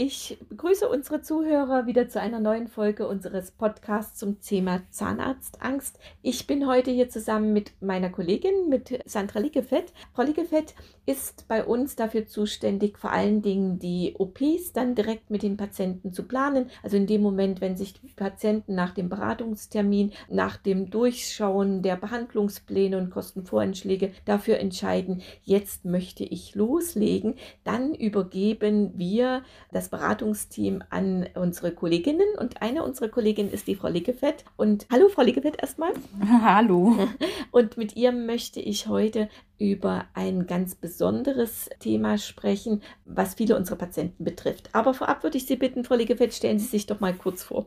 Ich begrüße unsere Zuhörer wieder zu einer neuen Folge unseres Podcasts zum Thema Zahnarztangst. Ich bin heute hier zusammen mit meiner Kollegin, mit Sandra Lickefett. Frau Lickefett ist bei uns dafür zuständig, vor allen Dingen die OPs dann direkt mit den Patienten zu planen. Also in dem Moment, wenn sich die Patienten nach dem Beratungstermin, nach dem Durchschauen der Behandlungspläne und Kostenvoranschläge dafür entscheiden, jetzt möchte ich loslegen, dann übergeben wir das Beratungsteam an unsere Kolleginnen und eine unserer Kolleginnen ist die Frau Lickefett. Und hallo Frau Lickefett erstmal. Hallo. Und mit ihr möchte ich heute über ein ganz besonderes Thema sprechen, was viele unserer Patienten betrifft. Aber vorab würde ich Sie bitten, Frau Lickefett, stellen Sie sich doch mal kurz vor.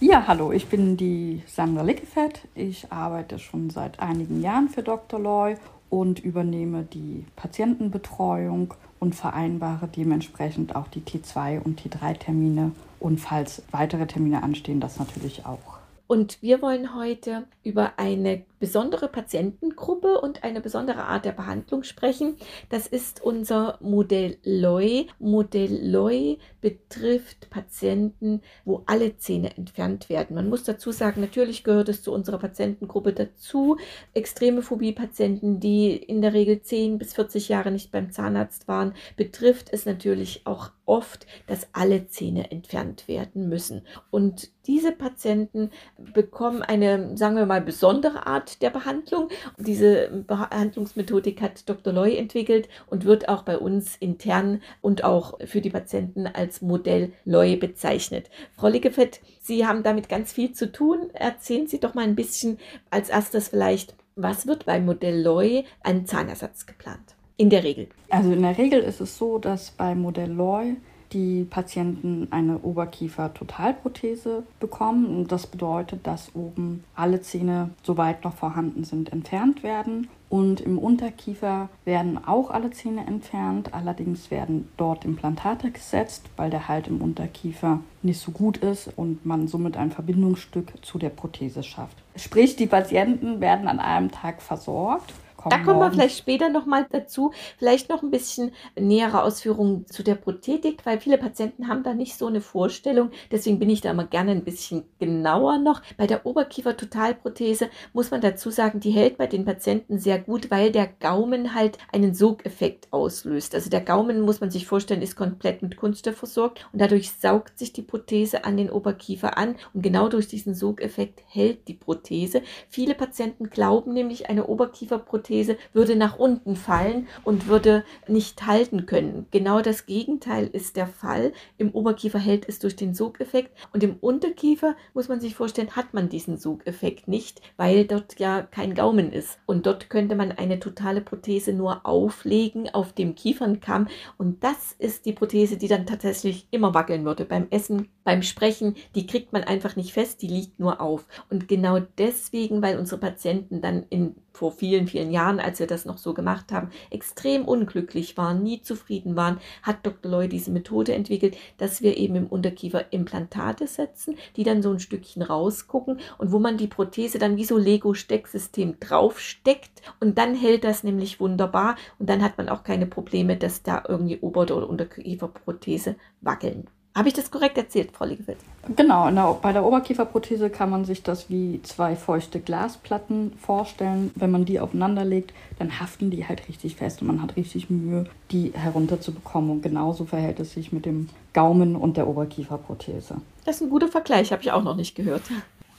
Ja, hallo, ich bin die Sandra Lickefett. Ich arbeite schon seit einigen Jahren für Dr. Loy und übernehme die Patientenbetreuung und vereinbare dementsprechend auch die T2 und T3-Termine und falls weitere Termine anstehen, das natürlich auch. Und wir wollen heute über eine besondere Patientengruppe und eine besondere Art der Behandlung sprechen. Das ist unser Modell LOI. Modell LOI betrifft Patienten, wo alle Zähne entfernt werden. Man muss dazu sagen, natürlich gehört es zu unserer Patientengruppe dazu. Extreme Phobie-Patienten, die in der Regel 10 bis 40 Jahre nicht beim Zahnarzt waren, betrifft es natürlich auch oft, dass alle Zähne entfernt werden müssen. Und diese Patienten bekommen eine, sagen wir mal, besondere Art der Behandlung. Diese Behandlungsmethodik hat Dr. Loy entwickelt und wird auch bei uns intern und auch für die Patienten als Modell Loy bezeichnet. Frau Liggefett, Sie haben damit ganz viel zu tun. Erzählen Sie doch mal ein bisschen als erstes vielleicht, was wird beim Modell Loy an Zahnersatz geplant? In der Regel. Also in der Regel ist es so, dass bei Modell Loy die Patienten eine Oberkiefer-Totalprothese bekommen. Und das bedeutet, dass oben alle Zähne, soweit noch vorhanden sind, entfernt werden. Und im Unterkiefer werden auch alle Zähne entfernt. Allerdings werden dort Implantate gesetzt, weil der Halt im Unterkiefer nicht so gut ist und man somit ein Verbindungsstück zu der Prothese schafft. Sprich, die Patienten werden an einem Tag versorgt kommen. Da kommen wir vielleicht später nochmal dazu. Vielleicht noch ein bisschen nähere Ausführungen zu der Prothetik, weil viele Patienten haben da nicht so eine Vorstellung. Deswegen bin ich da immer gerne ein bisschen genauer noch. Bei der Oberkiefer-Totalprothese muss man dazu sagen, die hält bei den Patienten sehr gut, weil der Gaumen halt einen Sogeffekt auslöst. Also der Gaumen, muss man sich vorstellen, ist komplett mit Kunststoff versorgt und dadurch saugt sich die Prothese an den Oberkiefer an und genau durch diesen Sogeffekt hält die Prothese. Viele Patienten glauben nämlich, eine Oberkieferprothese Prothese würde nach unten fallen und würde nicht halten können. Genau das Gegenteil ist der Fall. Im Oberkiefer hält es durch den Sogeffekt und im Unterkiefer muss man sich vorstellen, hat man diesen Sogeffekt nicht, weil dort ja kein Gaumen ist. Und dort könnte man eine totale Prothese nur auflegen auf dem Kiefernkamm und das ist die Prothese, die dann tatsächlich immer wackeln würde beim Essen, beim Sprechen. Die kriegt man einfach nicht fest, die liegt nur auf. Und genau deswegen, weil unsere Patienten dann in vor vielen, vielen Jahren, als wir das noch so gemacht haben, extrem unglücklich waren, nie zufrieden waren, hat Dr. Loy diese Methode entwickelt, dass wir eben im Unterkiefer Implantate setzen, die dann so ein Stückchen rausgucken und wo man die Prothese dann wie so Lego-Stecksystem draufsteckt und dann hält das nämlich wunderbar und dann hat man auch keine Probleme, dass da irgendwie Ober- oder Unterkieferprothese wackeln. Habe ich das korrekt erzählt, Frau Liegefeld? Genau, der, bei der Oberkieferprothese kann man sich das wie zwei feuchte Glasplatten vorstellen. Wenn man die aufeinander legt, dann haften die halt richtig fest und man hat richtig Mühe, die herunterzubekommen. Und genauso verhält es sich mit dem Gaumen und der Oberkieferprothese. Das ist ein guter Vergleich, habe ich auch noch nicht gehört.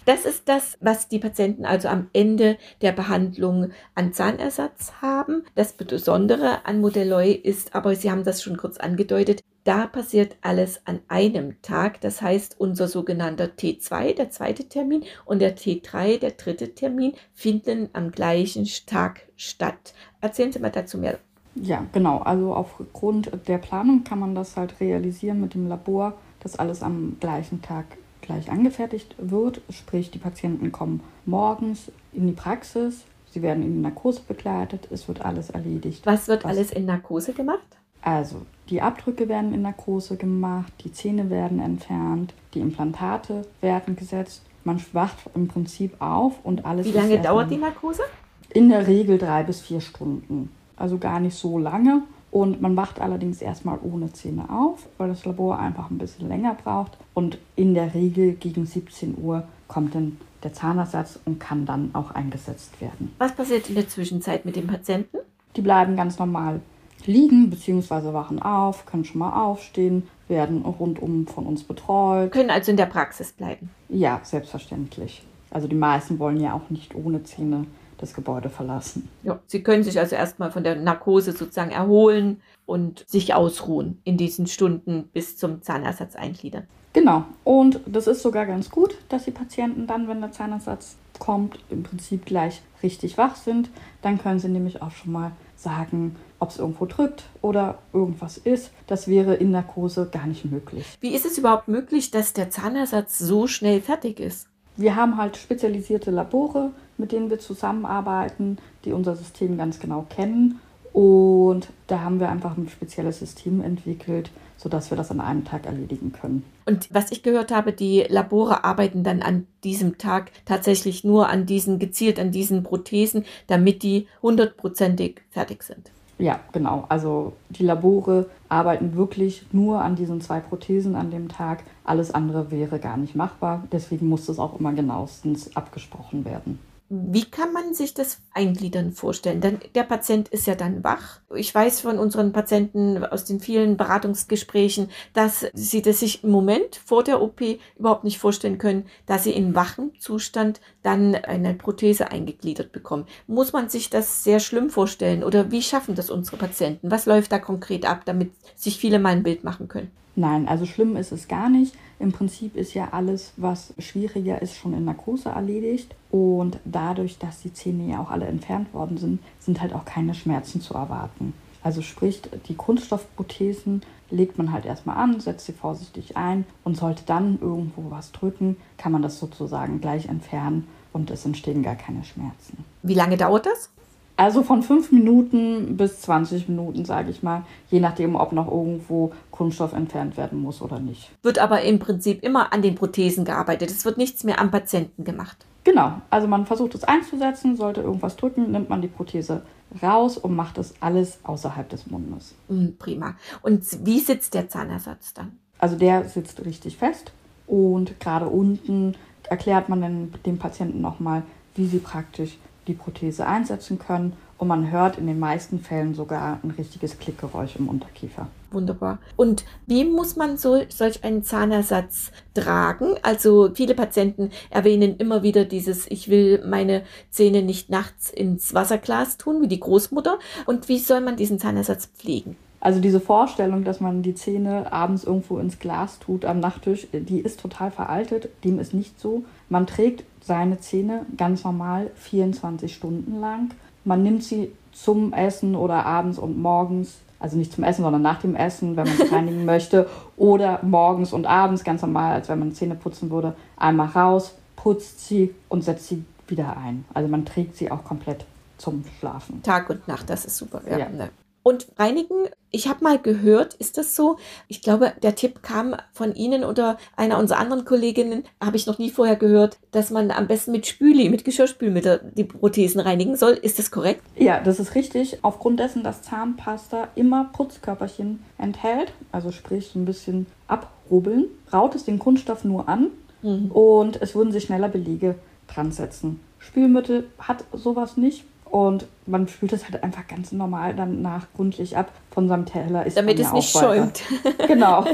Das ist das, was die Patienten also am Ende der Behandlung an Zahnersatz haben. Das Besondere an Modelloy ist, aber Sie haben das schon kurz angedeutet, da passiert alles an einem Tag. Das heißt, unser sogenannter T2, der zweite Termin, und der T3, der dritte Termin, finden am gleichen Tag statt. Erzählen Sie mal dazu mehr. Ja, genau. Also aufgrund der Planung kann man das halt realisieren mit dem Labor, dass alles am gleichen Tag gleich angefertigt wird. Sprich, die Patienten kommen morgens in die Praxis, sie werden in die Narkose begleitet, es wird alles erledigt. Was wird was, alles in Narkose gemacht? Also Die Abdrücke werden in Narkose gemacht, die Zähne werden entfernt, die Implantate werden gesetzt. Man wacht im Prinzip auf und alles. Wie lange dauert die Narkose? In der Regel drei bis vier Stunden. Also gar nicht so lange. Und man wacht allerdings erstmal ohne Zähne auf, weil das Labor einfach ein bisschen länger braucht. Und in der Regel gegen 17 Uhr kommt dann der Zahnersatz und kann dann auch eingesetzt werden. Was passiert in der Zwischenzeit mit dem Patienten? Die bleiben ganz normal liegen bzw. wachen auf, können schon mal aufstehen, werden rundum von uns betreut. Können also in der Praxis bleiben? Ja, selbstverständlich. Also die meisten wollen ja auch nicht ohne Zähne das Gebäude verlassen. Ja, sie können sich also erstmal von der Narkose sozusagen erholen und sich ausruhen in diesen Stunden bis zum Zahnersatz eingliedern. Genau. Und das ist sogar ganz gut, dass die Patienten dann, wenn der Zahnersatz kommt, im Prinzip gleich richtig wach sind. Dann können sie nämlich auch schon mal sagen, ob es irgendwo drückt oder irgendwas ist. Das wäre in Narkose gar nicht möglich. Wie ist es überhaupt möglich, dass der Zahnersatz so schnell fertig ist? Wir haben halt spezialisierte Labore, mit denen wir zusammenarbeiten, die unser System ganz genau kennen. Und da haben wir einfach ein spezielles System entwickelt, sodass wir das an einem Tag erledigen können. Und was ich gehört habe, die Labore arbeiten dann an diesem Tag tatsächlich nur an diesen, gezielt an diesen Prothesen, damit die hundertprozentig fertig sind. Ja, genau. Also die Labore arbeiten wirklich nur an diesen zwei Prothesen an dem Tag. Alles andere wäre gar nicht machbar. Deswegen muss das auch immer genauestens abgesprochen werden. Wie kann man sich das Eingliedern vorstellen? Denn der Patient ist ja dann wach. Ich weiß von unseren Patienten aus den vielen Beratungsgesprächen, dass sie das sich im Moment vor der OP überhaupt nicht vorstellen können, dass sie in wachem Zustand dann eine Prothese eingegliedert bekommen. Muss man sich das sehr schlimm vorstellen oder wie schaffen das unsere Patienten? Was läuft da konkret ab, damit sich viele mal ein Bild machen können? Nein, also schlimm ist es gar nicht. Im Prinzip ist ja alles, was schwieriger ist, schon in Narkose erledigt. Und dadurch, dass die Zähne ja auch alle entfernt worden sind, sind halt auch keine Schmerzen zu erwarten. Also sprich, die Kunststoffprothesen legt man halt erstmal an, setzt sie vorsichtig ein und sollte dann irgendwo was drücken, kann man das sozusagen gleich entfernen und es entstehen gar keine Schmerzen. Wie lange dauert das? Also von fünf Minuten bis 20 Minuten, sage ich mal, je nachdem, ob noch irgendwo Kunststoff entfernt werden muss oder nicht. Wird aber im Prinzip immer an den Prothesen gearbeitet. Es wird nichts mehr am Patienten gemacht. Genau, also man versucht es einzusetzen, sollte irgendwas drücken, nimmt man die Prothese raus und macht das alles außerhalb des Mundes. Mm, prima. Und wie sitzt der Zahnersatz dann? Also der sitzt richtig fest und gerade unten erklärt man dann dem Patienten nochmal, wie sie praktisch die Prothese einsetzen können und man hört in den meisten Fällen sogar ein richtiges Klickgeräusch im Unterkiefer. Wunderbar. Und wie muss man so, solch einen Zahnersatz tragen? Also viele Patienten erwähnen immer wieder dieses, ich will meine Zähne nicht nachts ins Wasserglas tun, wie die Großmutter. Und wie soll man diesen Zahnersatz pflegen? Also diese Vorstellung, dass man die Zähne abends irgendwo ins Glas tut am Nachttisch, die ist total veraltet. Dem ist nicht so. Man trägt seine Zähne ganz normal 24 Stunden lang. Man nimmt sie zum Essen oder abends und morgens, also nicht zum Essen, sondern nach dem Essen, wenn man es reinigen möchte, oder morgens und abends ganz normal, als wenn man Zähne putzen würde, einmal raus, putzt sie und setzt sie wieder ein. Also man trägt sie auch komplett zum Schlafen. Tag und Nacht, das ist super. Ja. ja. Ne. Und reinigen, ich habe mal gehört, ist das so? Ich glaube, der Tipp kam von Ihnen oder einer unserer anderen Kolleginnen, habe ich noch nie vorher gehört, dass man am besten mit Spüli, mit Geschirrspülmittel die Prothesen reinigen soll. Ist das korrekt? Ja, das ist richtig. Aufgrund dessen, dass Zahnpasta immer Putzkörperchen enthält, also sprich so ein bisschen abrubbeln, raut es den Kunststoff nur an mhm. und es würden sich schneller Belege dran setzen. Spülmittel hat sowas nicht. Und man spült es halt einfach ganz normal danach gründlich ab von seinem Teller. Ist Damit es ja nicht schäumt. genau.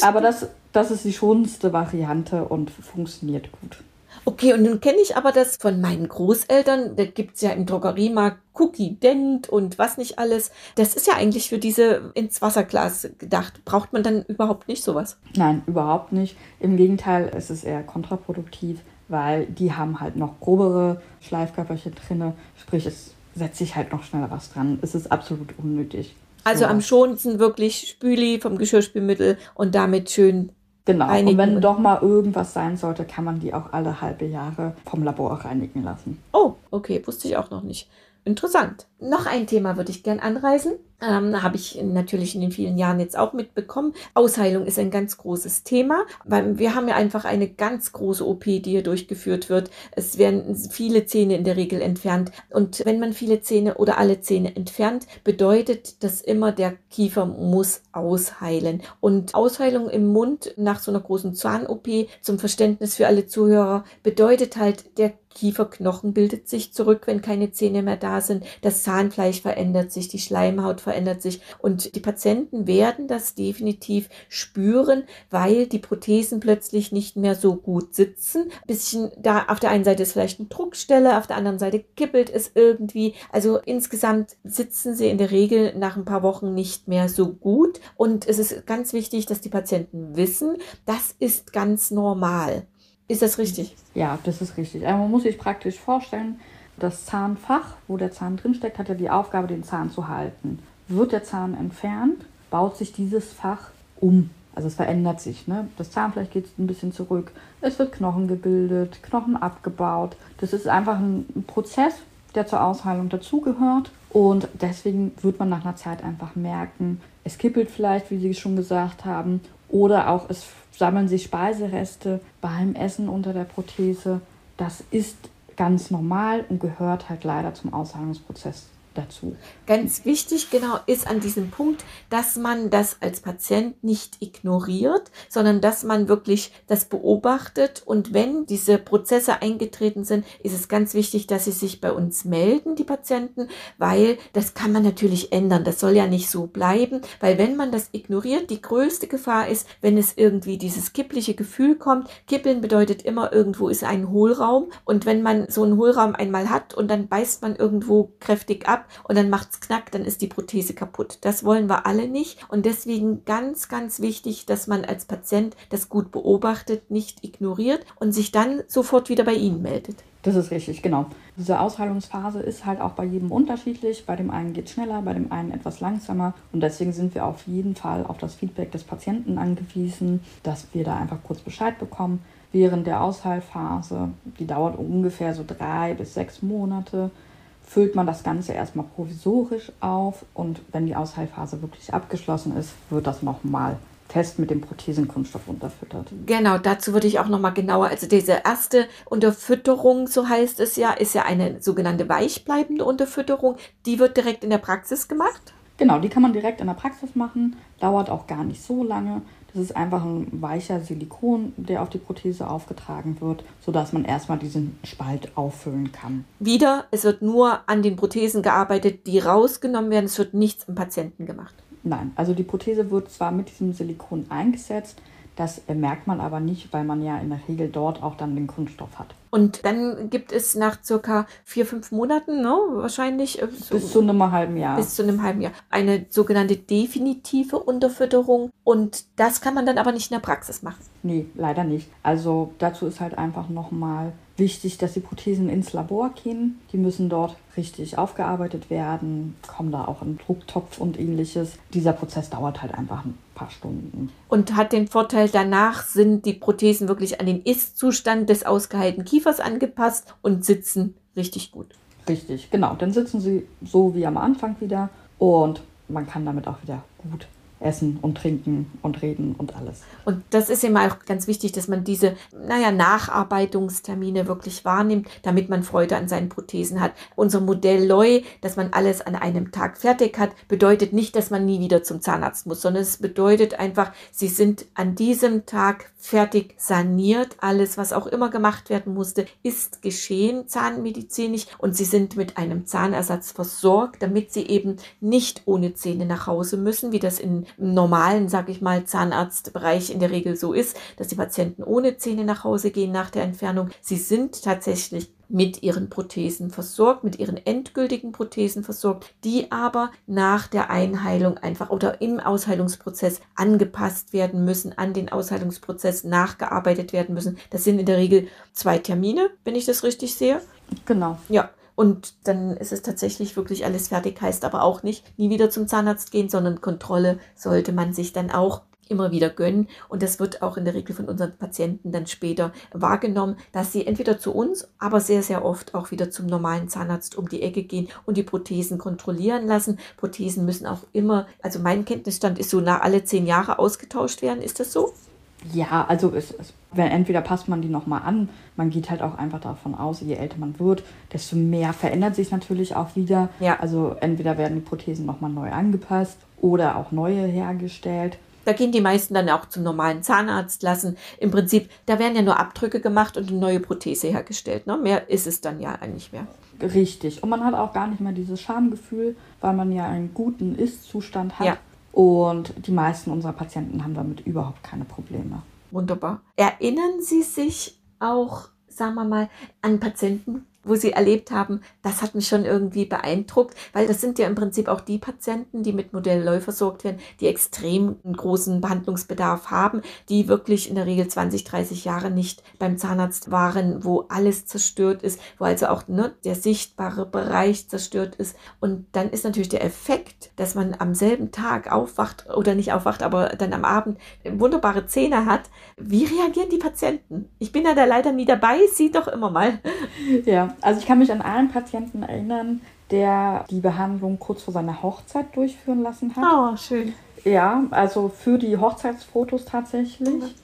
Aber das, das ist die schonendste Variante und funktioniert gut. Okay, und nun kenne ich aber das von meinen Großeltern. Da gibt es ja im Drogeriemarkt Cookie Dent und was nicht alles. Das ist ja eigentlich für diese ins Wasserglas gedacht. Braucht man dann überhaupt nicht sowas? Nein, überhaupt nicht. Im Gegenteil, es ist eher kontraproduktiv weil die haben halt noch grobere Schleifkörperchen drin, sprich es setzt sich halt noch schneller was dran. Es ist absolut unnötig. Also so. am schonendsten wirklich Spüli vom Geschirrspülmittel und damit schön Genau, reinigen. und wenn doch mal irgendwas sein sollte, kann man die auch alle halbe Jahre vom Labor reinigen lassen. Oh, okay, wusste ich auch noch nicht. Interessant. Noch ein Thema würde ich gern anreißen. Ähm, habe ich natürlich in den vielen Jahren jetzt auch mitbekommen. Ausheilung ist ein ganz großes Thema, weil wir haben ja einfach eine ganz große OP, die hier durchgeführt wird. Es werden viele Zähne in der Regel entfernt. Und wenn man viele Zähne oder alle Zähne entfernt, bedeutet das immer, der Kiefer muss ausheilen. Und Ausheilung im Mund nach so einer großen Zahn-OP, zum Verständnis für alle Zuhörer, bedeutet halt, der Kieferknochen bildet sich zurück, wenn keine Zähne mehr da sind. Das Zahnfleisch verändert sich, die Schleimhaut verändert sich und die Patienten werden das definitiv spüren, weil die Prothesen plötzlich nicht mehr so gut sitzen. Ein bisschen da auf der einen Seite ist vielleicht eine Druckstelle, auf der anderen Seite kippelt es irgendwie. Also insgesamt sitzen sie in der Regel nach ein paar Wochen nicht mehr so gut und es ist ganz wichtig, dass die Patienten wissen, das ist ganz normal. Ist das richtig? Ja, das ist richtig. Also man muss sich praktisch vorstellen, das Zahnfach, wo der Zahn drinsteckt, hat ja die Aufgabe, den Zahn zu halten. Wird der Zahn entfernt, baut sich dieses Fach um. Also es verändert sich. Ne? Das Zahnfleisch geht ein bisschen zurück. Es wird Knochen gebildet, Knochen abgebaut. Das ist einfach ein Prozess, der zur Ausheilung dazugehört. Und deswegen wird man nach einer Zeit einfach merken, es kippelt vielleicht, wie Sie schon gesagt haben, oder auch es sammeln sich Speisereste beim Essen unter der Prothese. Das ist ganz normal und gehört halt leider zum Ausheilungsprozess dazu. Ganz wichtig, genau, ist an diesem Punkt, dass man das als Patient nicht ignoriert, sondern dass man wirklich das beobachtet. Und wenn diese Prozesse eingetreten sind, ist es ganz wichtig, dass sie sich bei uns melden, die Patienten, weil das kann man natürlich ändern. Das soll ja nicht so bleiben, weil wenn man das ignoriert, die größte Gefahr ist, wenn es irgendwie dieses kippliche Gefühl kommt. Kippeln bedeutet immer, irgendwo ist ein Hohlraum. Und wenn man so einen Hohlraum einmal hat und dann beißt man irgendwo kräftig ab, und dann macht's knack, dann ist die Prothese kaputt. Das wollen wir alle nicht und deswegen ganz, ganz wichtig, dass man als Patient das gut beobachtet, nicht ignoriert und sich dann sofort wieder bei Ihnen meldet. Das ist richtig, genau. Diese Ausheilungsphase ist halt auch bei jedem unterschiedlich. Bei dem einen geht es schneller, bei dem einen etwas langsamer. Und deswegen sind wir auf jeden Fall auf das Feedback des Patienten angewiesen, dass wir da einfach kurz Bescheid bekommen. Während der Ausheilphase, die dauert ungefähr so drei bis sechs Monate, füllt man das Ganze erstmal provisorisch auf und wenn die Ausheilphase wirklich abgeschlossen ist, wird das nochmal fest mit dem Prothesenkunststoff unterfüttert. Genau, dazu würde ich auch nochmal genauer, also diese erste Unterfütterung, so heißt es ja, ist ja eine sogenannte weichbleibende Unterfütterung, die wird direkt in der Praxis gemacht. Genau, die kann man direkt in der Praxis machen, dauert auch gar nicht so lange. Das ist einfach ein weicher Silikon, der auf die Prothese aufgetragen wird, sodass man erstmal diesen Spalt auffüllen kann. Wieder, es wird nur an den Prothesen gearbeitet, die rausgenommen werden. Es wird nichts im Patienten gemacht. Nein, also die Prothese wird zwar mit diesem Silikon eingesetzt, das merkt man aber nicht, weil man ja in der Regel dort auch dann den Kunststoff hat. Und dann gibt es nach circa vier, fünf Monaten, ne, wahrscheinlich. Äh, so, bis zu einem halben Jahr. Bis zu einem halben Jahr. Eine sogenannte definitive Unterfütterung. Und das kann man dann aber nicht in der Praxis machen. Nee, leider nicht. Also dazu ist halt einfach nochmal wichtig, dass die Prothesen ins Labor gehen. Die müssen dort richtig aufgearbeitet werden, kommen da auch in Drucktopf und ähnliches. Dieser Prozess dauert halt einfach ein paar Stunden. Und hat den Vorteil, danach sind die Prothesen wirklich an den Ist-Zustand des ausgeheilten Kiefers angepasst und sitzen richtig gut. Richtig, genau. Dann sitzen sie so wie am Anfang wieder und man kann damit auch wieder gut essen und trinken und reden und alles. Und das ist immer auch ganz wichtig, dass man diese, naja, Nacharbeitungstermine wirklich wahrnimmt, damit man Freude an seinen Prothesen hat. Unser Modell Loi, dass man alles an einem Tag fertig hat, bedeutet nicht, dass man nie wieder zum Zahnarzt muss, sondern es bedeutet einfach, sie sind an diesem Tag fertig saniert. Alles, was auch immer gemacht werden musste, ist geschehen zahnmedizinisch und sie sind mit einem Zahnersatz versorgt, damit sie eben nicht ohne Zähne nach Hause müssen, wie das in im normalen, sag ich mal, Zahnarztbereich in der Regel so ist, dass die Patienten ohne Zähne nach Hause gehen nach der Entfernung. Sie sind tatsächlich mit ihren Prothesen versorgt, mit ihren endgültigen Prothesen versorgt, die aber nach der Einheilung einfach oder im Ausheilungsprozess angepasst werden müssen, an den Ausheilungsprozess nachgearbeitet werden müssen. Das sind in der Regel zwei Termine, wenn ich das richtig sehe. Genau. Ja, und dann ist es tatsächlich wirklich alles fertig, heißt aber auch nicht, nie wieder zum Zahnarzt gehen, sondern Kontrolle sollte man sich dann auch immer wieder gönnen. Und das wird auch in der Regel von unseren Patienten dann später wahrgenommen, dass sie entweder zu uns, aber sehr, sehr oft auch wieder zum normalen Zahnarzt um die Ecke gehen und die Prothesen kontrollieren lassen. Prothesen müssen auch immer, also mein Kenntnisstand ist so, nach alle zehn Jahre ausgetauscht werden. Ist das so? Ja, also es, es, wenn entweder passt man die nochmal an, man geht halt auch einfach davon aus, je älter man wird, desto mehr verändert sich natürlich auch wieder. Ja. Also entweder werden die Prothesen nochmal neu angepasst oder auch neue hergestellt. Da gehen die meisten dann auch zum normalen Zahnarzt lassen. Im Prinzip, da werden ja nur Abdrücke gemacht und eine neue Prothese hergestellt. Ne? Mehr ist es dann ja eigentlich mehr. Richtig. Und man hat auch gar nicht mehr dieses Schamgefühl, weil man ja einen guten Ist-Zustand hat. Ja. Und die meisten unserer Patienten haben damit überhaupt keine Probleme. Wunderbar. Erinnern Sie sich auch, sagen wir mal, an Patienten, wo sie erlebt haben, das hat mich schon irgendwie beeindruckt, weil das sind ja im Prinzip auch die Patienten, die mit Modellleu versorgt werden, die extrem großen Behandlungsbedarf haben, die wirklich in der Regel 20, 30 Jahre nicht beim Zahnarzt waren, wo alles zerstört ist, wo also auch ne, der sichtbare Bereich zerstört ist. Und dann ist natürlich der Effekt, dass man am selben Tag aufwacht oder nicht aufwacht, aber dann am Abend wunderbare Zähne hat. Wie reagieren die Patienten? Ich bin ja da leider nie dabei, sie doch immer mal. Ja, also ich kann mich an einen Patienten erinnern, der die Behandlung kurz vor seiner Hochzeit durchführen lassen hat. Oh, schön. Ja, also für die Hochzeitsfotos tatsächlich.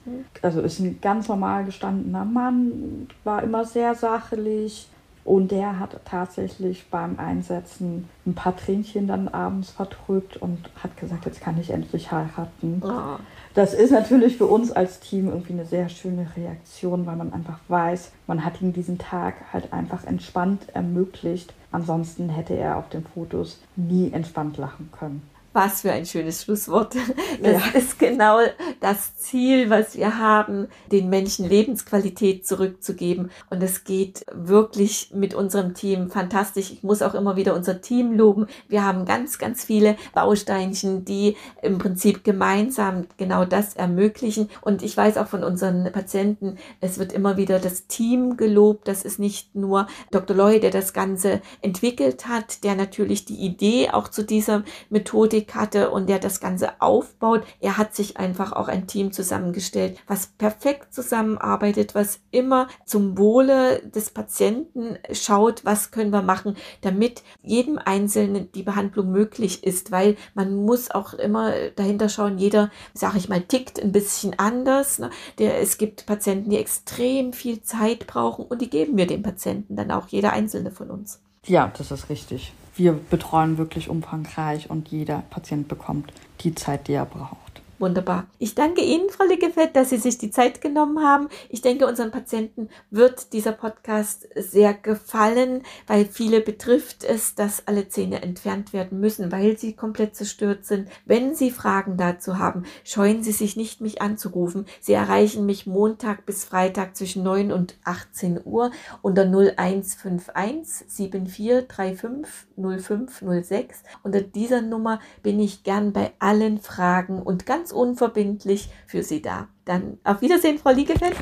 Also ist ein ganz normal gestandener Mann, war immer sehr sachlich. Und der hat tatsächlich beim Einsetzen ein paar Tränchen dann abends verdrückt und hat gesagt, jetzt kann ich endlich heiraten. Oh. Das ist natürlich für uns als Team irgendwie eine sehr schöne Reaktion, weil man einfach weiß, man hat ihm diesen Tag halt einfach entspannt ermöglicht. Ansonsten hätte er auf den Fotos nie entspannt lachen können. Was für ein schönes Schlusswort. Das ja. ist genau das Ziel, was wir haben, den Menschen Lebensqualität zurückzugeben. Und es geht wirklich mit unserem Team fantastisch. Ich muss auch immer wieder unser Team loben. Wir haben ganz, ganz viele Bausteinchen, die im Prinzip gemeinsam genau das ermöglichen. Und ich weiß auch von unseren Patienten, es wird immer wieder das Team gelobt. Das ist nicht nur Dr. Loy, der das Ganze entwickelt hat, der natürlich die Idee auch zu dieser Methodik Einblick hatte und der das Ganze aufbaut. Er hat sich einfach auch ein Team zusammengestellt, was perfekt zusammenarbeitet, was immer zum Wohle des Patienten schaut, was können wir machen, damit jedem Einzelnen die Behandlung möglich ist, weil man muss auch immer dahinter schauen, jeder, sage ich mal, tickt ein bisschen anders. Ne? Der, es gibt Patienten, die extrem viel Zeit brauchen und die geben wir den Patienten dann auch, jeder einzelne von uns. Ja, das ist richtig wir betreuen wirklich umfangreich und jeder Patient bekommt die Zeit, die er braucht. Wunderbar. Ich danke Ihnen, Frau Lickefeld, dass Sie sich die Zeit genommen haben. Ich denke, unseren Patienten wird dieser Podcast sehr gefallen, weil viele betrifft es, dass alle Zähne entfernt werden müssen, weil sie komplett zerstört sind. Wenn Sie Fragen dazu haben, scheuen Sie sich nicht, mich anzurufen. Sie erreichen mich Montag bis Freitag zwischen 9 und 18 Uhr unter 0151 7435 0506. Unter dieser Nummer bin ich gern bei allen Fragen und ganz unverbindlich für Sie da. Dann auf Wiedersehen, Frau Liegefeld.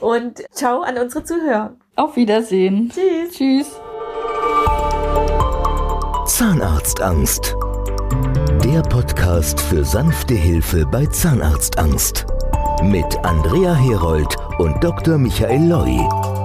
Und ciao an unsere Zuhörer. Auf Wiedersehen. Tschüss. Tschüss. Zahnarztangst. Der Podcast für sanfte Hilfe bei Zahnarztangst. Mit Andrea Herold und Dr. Michael Loi.